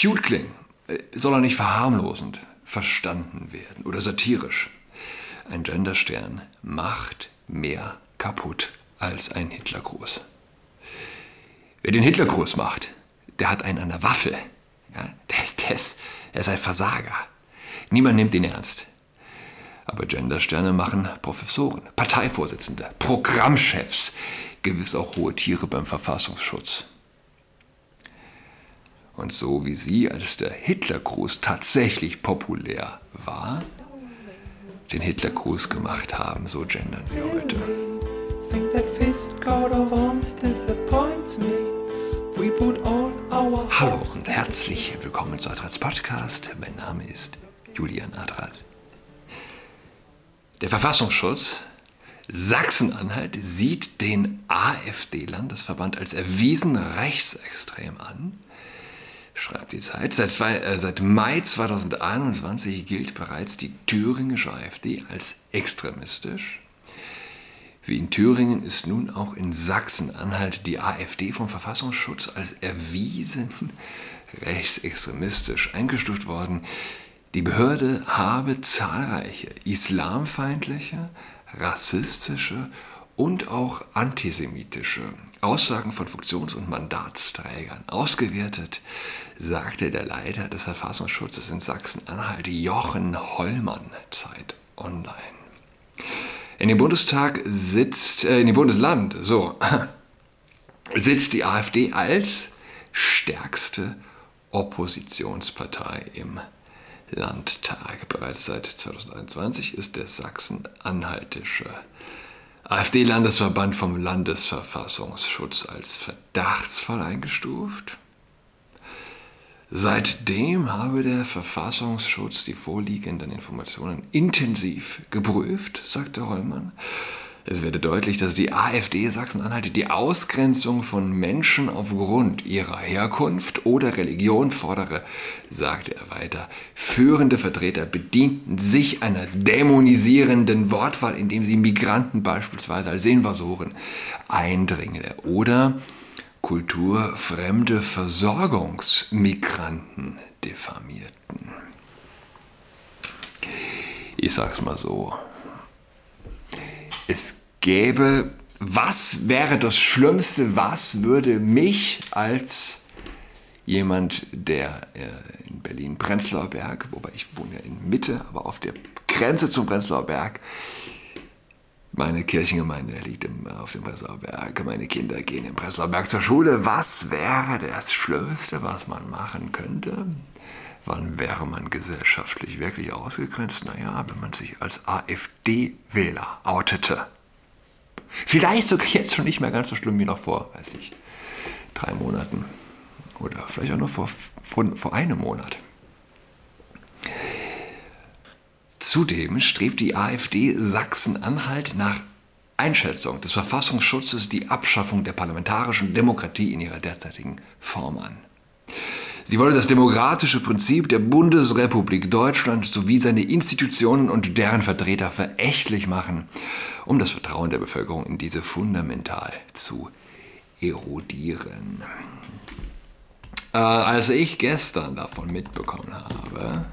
cute klingen, äh, soll er nicht verharmlosend verstanden werden oder satirisch. Ein Genderstern macht mehr kaputt als ein Hitlergruß. Wer den Hitlergruß macht, der hat einen an der Waffel. Ja, der, ist, ist, der ist ein Versager. Niemand nimmt ihn ernst. Aber Gendersterne machen Professoren, Parteivorsitzende, Programmchefs, gewiss auch hohe Tiere beim Verfassungsschutz. Und so wie sie, als der Hitlergruß tatsächlich populär war, den Hitlergruß gemacht haben, so gendern sie heute. Hallo und herzlich willkommen zu Adrats Podcast. Mein Name ist Julian Adrat. Der Verfassungsschutz Sachsen-Anhalt sieht den AfD-Landesverband als erwiesen rechtsextrem an schreibt die Zeit. Seit, zwei, äh, seit Mai 2021 gilt bereits die thüringische AfD als extremistisch. Wie in Thüringen ist nun auch in Sachsen-Anhalt die AfD vom Verfassungsschutz als erwiesen rechtsextremistisch eingestuft worden. Die Behörde habe zahlreiche islamfeindliche, rassistische und auch antisemitische Aussagen von Funktions- und Mandatsträgern ausgewertet, sagte der Leiter des Verfassungsschutzes in Sachsen-Anhalt, Jochen Hollmann, Zeit Online. In dem Bundestag sitzt, äh, in dem Bundesland, so, sitzt die AfD als stärkste Oppositionspartei im Landtag. Bereits seit 2021 ist der sachsen-anhaltische AfD-Landesverband vom Landesverfassungsschutz als verdachtsvoll eingestuft. Seitdem habe der Verfassungsschutz die vorliegenden Informationen intensiv geprüft, sagte Hollmann. Es werde deutlich, dass die AfD Sachsen-Anhalt die Ausgrenzung von Menschen aufgrund ihrer Herkunft oder Religion fordere, sagte er weiter. Führende Vertreter bedienten sich einer dämonisierenden Wortwahl, indem sie Migranten beispielsweise als Invasoren, Eindringlinge oder kulturfremde Versorgungsmigranten diffamierten. Ich sag's mal so. Es gäbe, was wäre das Schlimmste, was würde mich als jemand, der äh, in Berlin Prenzlauer Berg, wobei ich wohne ja in Mitte, aber auf der Grenze zum Prenzlauer Berg, meine Kirchengemeinde liegt im, auf dem Prenzlauer Berg, meine Kinder gehen im Prenzlauer Berg zur Schule. Was wäre das Schlimmste, was man machen könnte? Wann wäre man gesellschaftlich wirklich ausgegrenzt? Naja, wenn man sich als AfD-Wähler outete. Vielleicht sogar jetzt schon nicht mehr ganz so schlimm wie noch vor, weiß ich, drei Monaten. Oder vielleicht auch nur vor, vor, vor einem Monat. Zudem strebt die AfD Sachsen-Anhalt nach Einschätzung des Verfassungsschutzes die Abschaffung der parlamentarischen Demokratie in ihrer derzeitigen Form an. Sie wolle das demokratische Prinzip der Bundesrepublik Deutschland sowie seine Institutionen und deren Vertreter verächtlich machen, um das Vertrauen der Bevölkerung in diese fundamental zu erodieren. Äh, als ich gestern davon mitbekommen habe,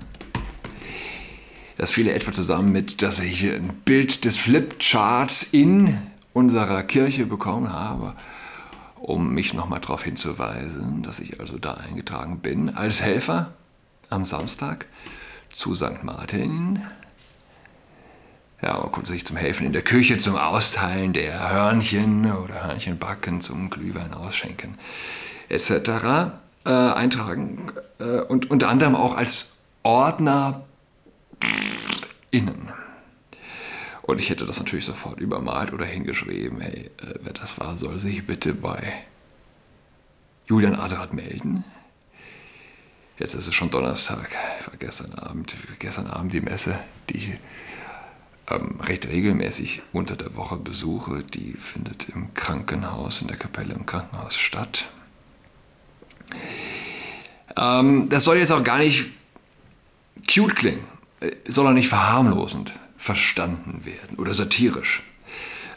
das fiel etwa zusammen mit, dass ich ein Bild des Flipcharts in unserer Kirche bekommen habe um mich nochmal darauf hinzuweisen, dass ich also da eingetragen bin als Helfer am Samstag zu St. Martin. Ja, man konnte sich zum Helfen in der Küche, zum Austeilen der Hörnchen oder Hörnchenbacken, zum Glühwein ausschenken etc. Äh, eintragen äh, und unter anderem auch als Ordner innen. Und ich hätte das natürlich sofort übermalt oder hingeschrieben, hey, äh, wer das war, soll sich bitte bei Julian Adrat melden. Jetzt ist es schon Donnerstag, ich war gestern Abend, gestern Abend die Messe, die ich ähm, recht regelmäßig unter der Woche besuche. Die findet im Krankenhaus, in der Kapelle im Krankenhaus statt. Ähm, das soll jetzt auch gar nicht cute klingen, äh, soll auch nicht verharmlosend verstanden werden oder satirisch.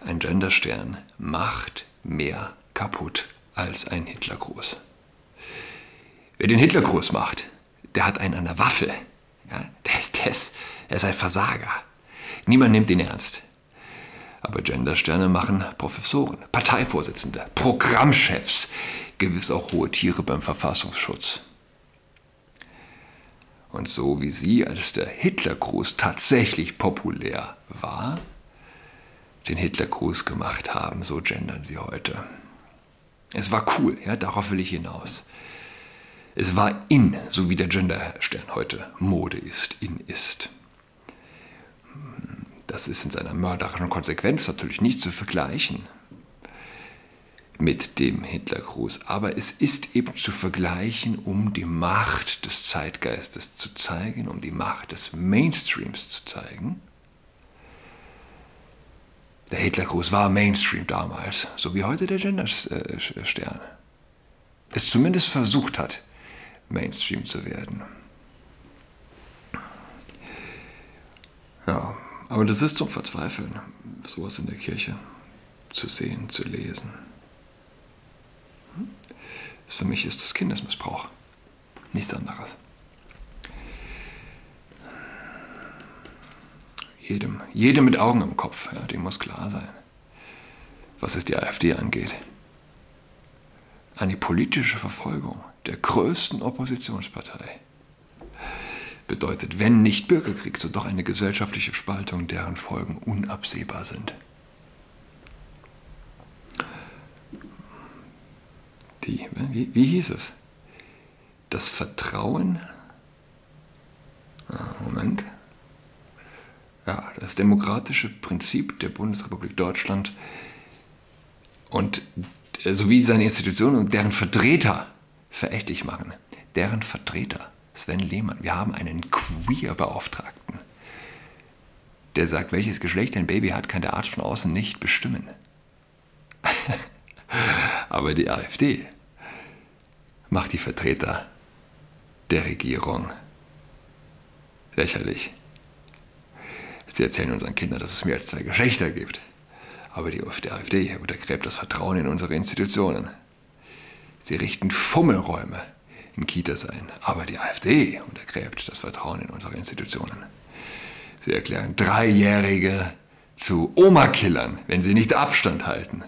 Ein Genderstern macht mehr kaputt als ein Hitlergruß. Wer den Hitlergruß macht, der hat einen an der Waffel. Ja, der, ist, der, ist, der ist ein Versager. Niemand nimmt ihn ernst. Aber Gendersterne machen Professoren, Parteivorsitzende, Programmchefs, gewiss auch hohe Tiere beim Verfassungsschutz. Und so wie sie, als der Hitlergruß tatsächlich populär war, den Hitlergruß gemacht haben, so gendern sie heute. Es war cool, ja, darauf will ich hinaus. Es war in, so wie der Genderstern heute Mode ist, in ist. Das ist in seiner mörderischen Konsequenz natürlich nicht zu vergleichen mit dem Hitlergruß, aber es ist eben zu vergleichen, um die Macht des Zeitgeistes zu zeigen, um die Macht des Mainstreams zu zeigen. Der Hitlergruß war Mainstream damals, so wie heute der Genderstern. Es zumindest versucht hat, Mainstream zu werden. Ja, aber das ist zum Verzweifeln, sowas in der Kirche zu sehen, zu lesen. Für mich ist das Kindesmissbrauch. Nichts anderes. Jedem, jedem mit Augen im Kopf, ja, dem muss klar sein, was es die AfD angeht. Eine politische Verfolgung der größten Oppositionspartei bedeutet, wenn nicht Bürgerkrieg, so doch eine gesellschaftliche Spaltung, deren Folgen unabsehbar sind. Die, wie, wie hieß es? Das Vertrauen. Ah, Moment. Ja, das demokratische Prinzip der Bundesrepublik Deutschland und äh, sowie seine Institutionen und deren Vertreter verächtlich machen. Deren Vertreter Sven Lehmann. Wir haben einen Queer-Beauftragten, der sagt, welches Geschlecht ein Baby hat, kann der Arzt von außen nicht bestimmen. Aber die AfD macht die Vertreter der Regierung lächerlich. Sie erzählen unseren Kindern, dass es mehr als zwei Geschlechter gibt. Aber die AfD untergräbt das Vertrauen in unsere Institutionen. Sie richten Fummelräume in Kitas ein. Aber die AfD untergräbt das Vertrauen in unsere Institutionen. Sie erklären Dreijährige zu Oma-Killern, wenn sie nicht Abstand halten.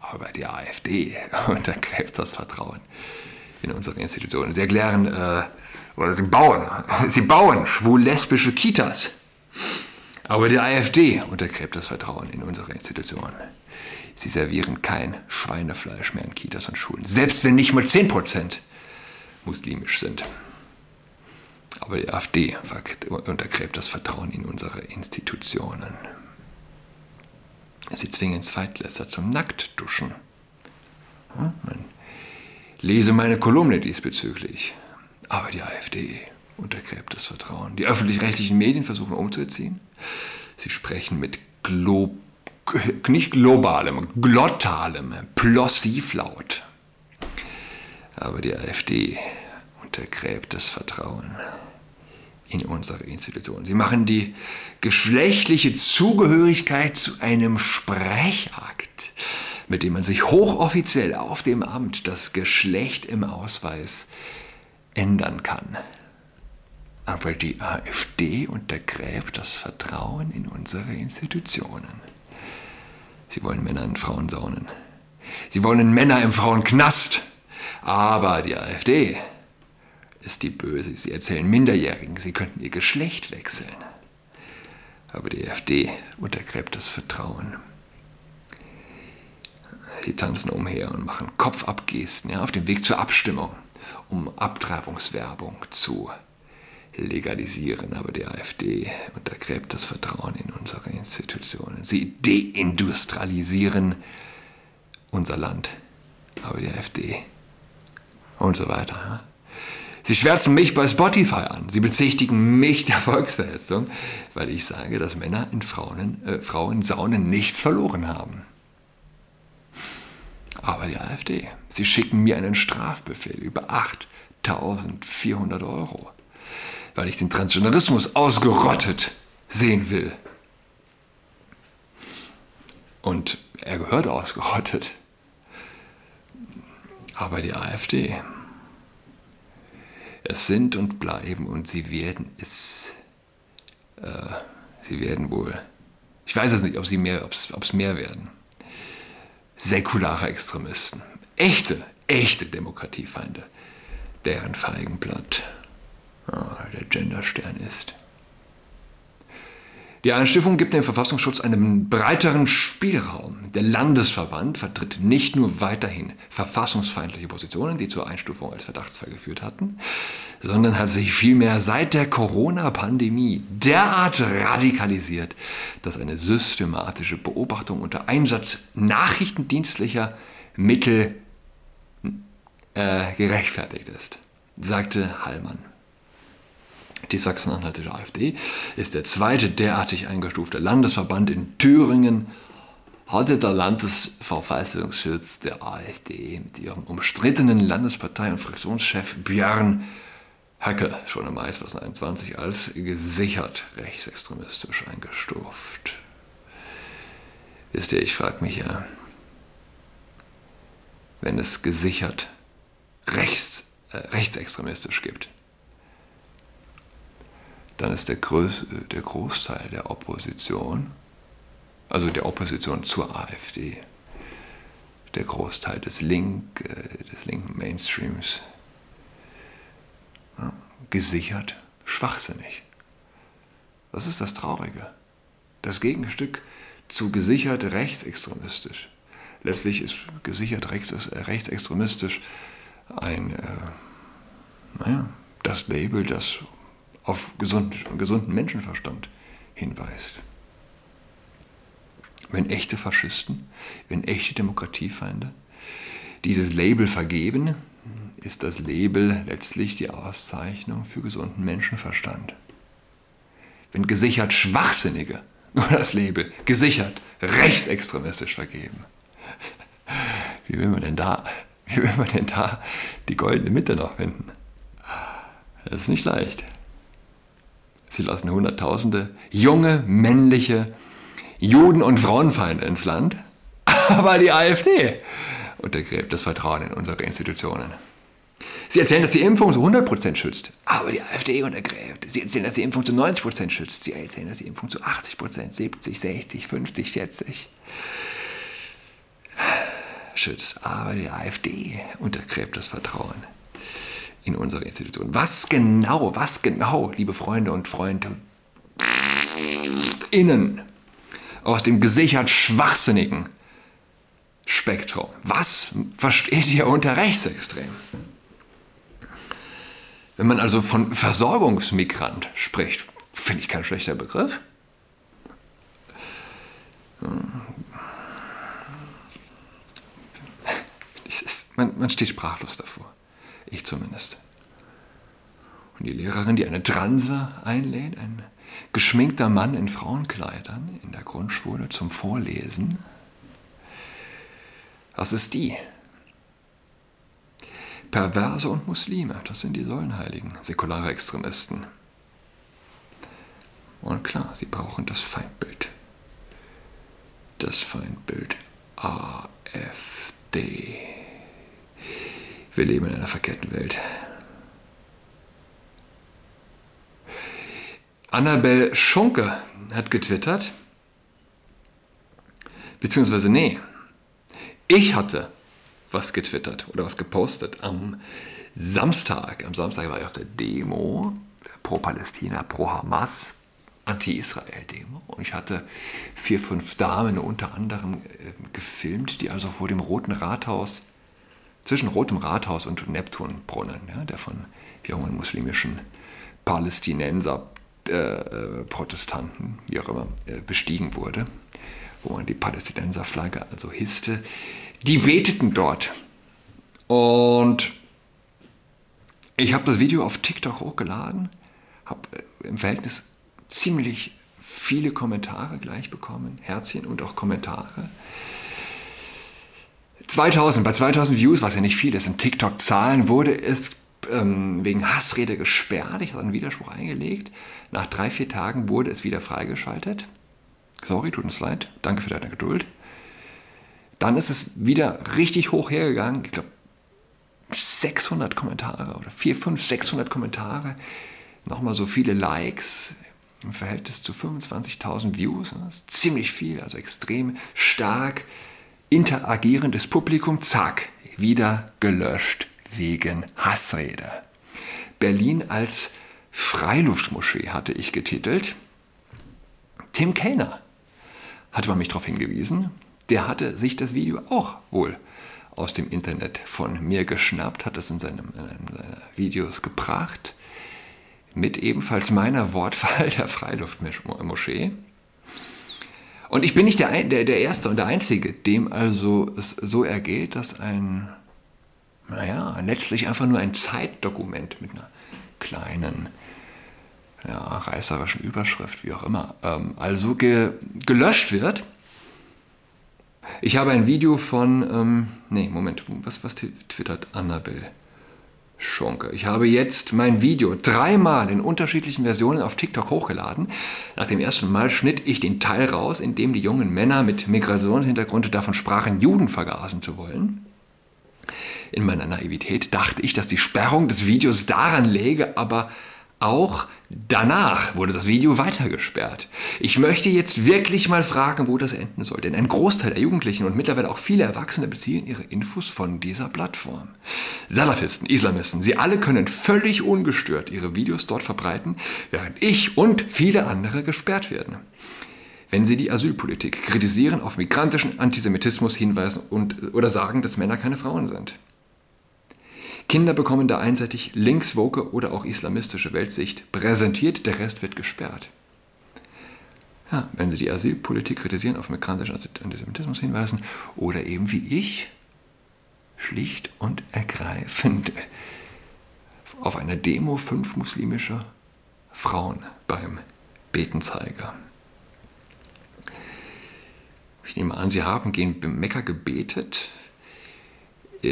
Aber die AfD untergräbt das Vertrauen in unsere Institutionen. Sie erklären, äh, oder sie bauen, sie bauen schwul-lesbische Kitas. Aber die AfD untergräbt das Vertrauen in unsere Institutionen. Sie servieren kein Schweinefleisch mehr in Kitas und Schulen. Selbst wenn nicht mal 10 Prozent muslimisch sind. Aber die AfD untergräbt das Vertrauen in unsere Institutionen. Sie zwingen Zweitklässler zum Nacktduschen. Hm? Man lese meine Kolumne diesbezüglich. Aber die AfD untergräbt das Vertrauen. Die öffentlich-rechtlichen Medien versuchen umzuerziehen. Sie sprechen mit Glo nicht globalem, glottalem Plossivlaut. Aber die AfD untergräbt das Vertrauen in unsere Institutionen. Sie machen die geschlechtliche Zugehörigkeit zu einem Sprechakt, mit dem man sich hochoffiziell auf dem Amt das Geschlecht im Ausweis ändern kann. Aber die AfD untergräbt das Vertrauen in unsere Institutionen. Sie wollen Männer in Frauensaunen. Sie wollen Männer im Frauenknast. Aber die AfD ist die Böse. Sie erzählen Minderjährigen, sie könnten ihr Geschlecht wechseln. Aber die AfD untergräbt das Vertrauen. Sie tanzen umher und machen Kopfabgesten ja, auf dem Weg zur Abstimmung, um Abtreibungswerbung zu legalisieren. Aber die AfD untergräbt das Vertrauen in unsere Institutionen. Sie deindustrialisieren unser Land. Aber die AfD und so weiter. Sie schwärzen mich bei Spotify an. Sie bezichtigen mich der Volksverhetzung, weil ich sage, dass Männer in Frauen, äh, Frauensaunen nichts verloren haben. Aber die AfD, sie schicken mir einen Strafbefehl über 8400 Euro, weil ich den Transgenderismus ausgerottet sehen will. Und er gehört ausgerottet. Aber die AfD, Es sind und bleiben und sie werden es. Äh, sie werden wohl. Ich weiß es nicht, ob sie mehr, ob es mehr werden. Säkulare Extremisten. Echte, echte Demokratiefeinde. Deren Feigenblatt oh, der Genderstern ist. Die Einstiftung gibt dem Verfassungsschutz einen breiteren Spielraum. Der Landesverband vertritt nicht nur weiterhin verfassungsfeindliche Positionen, die zur Einstufung als Verdachtsfall geführt hatten, sondern hat sich vielmehr seit der Corona-Pandemie derart radikalisiert, dass eine systematische Beobachtung unter Einsatz nachrichtendienstlicher Mittel äh, gerechtfertigt ist, sagte Hallmann. Die Sachsen-Anhaltische AfD ist der zweite derartig eingestufte Landesverband in Thüringen. Hatte der Landesverfassungsschutz der AfD mit ihrem umstrittenen Landespartei- und Fraktionschef Björn Höcke schon im Mai 2021 als gesichert rechtsextremistisch eingestuft. Wisst ihr, ich frage mich ja, wenn es gesichert rechts, äh, rechtsextremistisch gibt, dann ist der, Groß, der Großteil der Opposition, also der Opposition zur AfD, der Großteil des, Link, äh, des linken Mainstreams, ja, gesichert schwachsinnig. Das ist das Traurige. Das Gegenstück zu gesichert rechtsextremistisch. Letztlich ist gesichert rechtsextremistisch ein, äh, naja, das Label, das auf gesund, gesunden Menschenverstand hinweist. Wenn echte Faschisten, wenn echte Demokratiefeinde dieses Label vergeben, ist das Label letztlich die Auszeichnung für gesunden Menschenverstand. Wenn gesichert Schwachsinnige nur das Label gesichert rechtsextremistisch vergeben, wie will man denn da, wie will man denn da die goldene Mitte noch finden? Das ist nicht leicht. Sie lassen Hunderttausende junge, männliche Juden- und Frauenfeinde ins Land. Aber die AfD untergräbt das Vertrauen in unsere Institutionen. Sie erzählen, dass die Impfung zu 100% schützt, aber die AfD untergräbt. Sie erzählen, dass die Impfung zu 90% schützt. Sie erzählen, dass die Impfung zu 80%, 70, 60, 50, 40 schützt. Aber die AfD untergräbt das Vertrauen in unsere Institution. Was genau, was genau, liebe Freunde und Freunde, innen aus dem gesichert schwachsinnigen Spektrum, was versteht ihr unter rechtsextrem? Wenn man also von Versorgungsmigrant spricht, finde ich kein schlechter Begriff. Ist, man, man steht sprachlos davor. Ich zumindest. Und die Lehrerin, die eine Transe einlädt, ein geschminkter Mann in Frauenkleidern in der Grundschule zum Vorlesen. Was ist die? Perverse und Muslime, das sind die Säulenheiligen, säkulare Extremisten. Und klar, sie brauchen das Feindbild. Das Feindbild AfD. Wir leben in einer verkehrten Welt. Annabel Schunke hat getwittert, beziehungsweise nee, ich hatte was getwittert oder was gepostet am Samstag. Am Samstag war ich auf der Demo pro Palästina, pro Hamas, Anti-Israel-Demo. Und ich hatte vier, fünf Damen unter anderem äh, gefilmt, die also vor dem Roten Rathaus zwischen Rotem Rathaus und Neptunbrunnen, ja, der von jungen muslimischen Palästinenser, äh, äh, Protestanten, wie auch immer, äh, bestiegen wurde, wo man die Palästinenserflagge also hisste. Die beteten dort. Und ich habe das Video auf TikTok hochgeladen, habe äh, im Verhältnis ziemlich viele Kommentare gleich bekommen, Herzchen und auch Kommentare. 2000, bei 2000 Views, was ja nicht viel ist, in TikTok-Zahlen, wurde es ähm, wegen Hassrede gesperrt. Ich habe einen Widerspruch eingelegt. Nach drei, vier Tagen wurde es wieder freigeschaltet. Sorry, tut uns leid. Danke für deine Geduld. Dann ist es wieder richtig hoch hergegangen. Ich glaube, 600 Kommentare oder 4, 5, 600 Kommentare, nochmal so viele Likes im Verhältnis zu 25.000 Views. Das ist ziemlich viel, also extrem stark interagierendes Publikum. Zack, wieder gelöscht wegen Hassrede. Berlin als Freiluftmoschee hatte ich getitelt. Tim Kellner hatte man mich darauf hingewiesen. Der hatte sich das Video auch wohl aus dem Internet von mir geschnappt, hat es in, seinem, in einem seiner Videos gebracht, mit ebenfalls meiner Wortwahl der Freiluftmoschee. Und ich bin nicht der, der, der Erste und der Einzige, dem also es so ergeht, dass ein, naja, letztlich einfach nur ein Zeitdokument mit einer kleinen, ja, reißerischen Überschrift, wie auch immer, ähm, also ge, gelöscht wird. Ich habe ein Video von, ähm, nee, Moment, was, was twittert Annabelle Schonke? Ich habe jetzt mein Video dreimal in unterschiedlichen Versionen auf TikTok hochgeladen. Nach dem ersten Mal schnitt ich den Teil raus, in dem die jungen Männer mit Migrationshintergrund davon sprachen, Juden vergasen zu wollen. In meiner Naivität dachte ich, dass die Sperrung des Videos daran läge, aber auch danach wurde das Video weitergesperrt. Ich möchte jetzt wirklich mal fragen, wo das enden soll, denn ein Großteil der Jugendlichen und mittlerweile auch viele Erwachsene beziehen ihre Infos von dieser Plattform. Salafisten, Islamisten, sie alle können völlig ungestört ihre Videos dort verbreiten, während ich und viele andere gesperrt werden. Wenn sie die Asylpolitik kritisieren, auf migrantischen Antisemitismus hinweisen und, oder sagen, dass Männer keine Frauen sind. Kinder bekommen da einseitig linkswoke oder auch islamistische Weltsicht präsentiert, der Rest wird gesperrt. Ja, wenn sie die Asylpolitik kritisieren, auf migrantischen Antisemitismus hinweisen oder eben wie ich schlicht und ergreifend auf einer Demo fünf muslimische Frauen beim Betenzeiger. Ich nehme an, Sie haben gegen Mekka gebetet. Äh,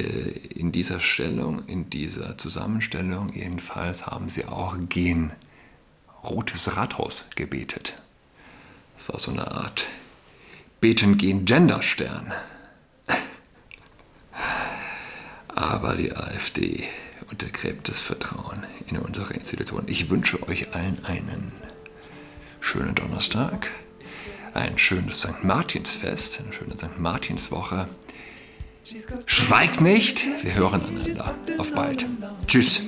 in dieser Stellung, in dieser Zusammenstellung jedenfalls haben sie auch gen Rotes Rathaus gebetet. Das war so eine Art Beten gen Genderstern. Aber die AfD untergräbt das Vertrauen in unsere Institutionen. Ich wünsche euch allen einen schönen Donnerstag, ein schönes St. Martinsfest, eine schöne St. Martinswoche. Schweigt nicht, wir hören einander. Auf bald. Tschüss.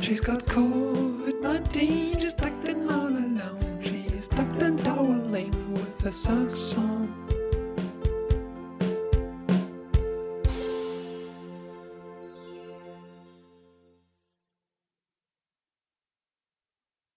She's got COVID-19, she's tucked in all alone. She's tucked and toweling with a socks on.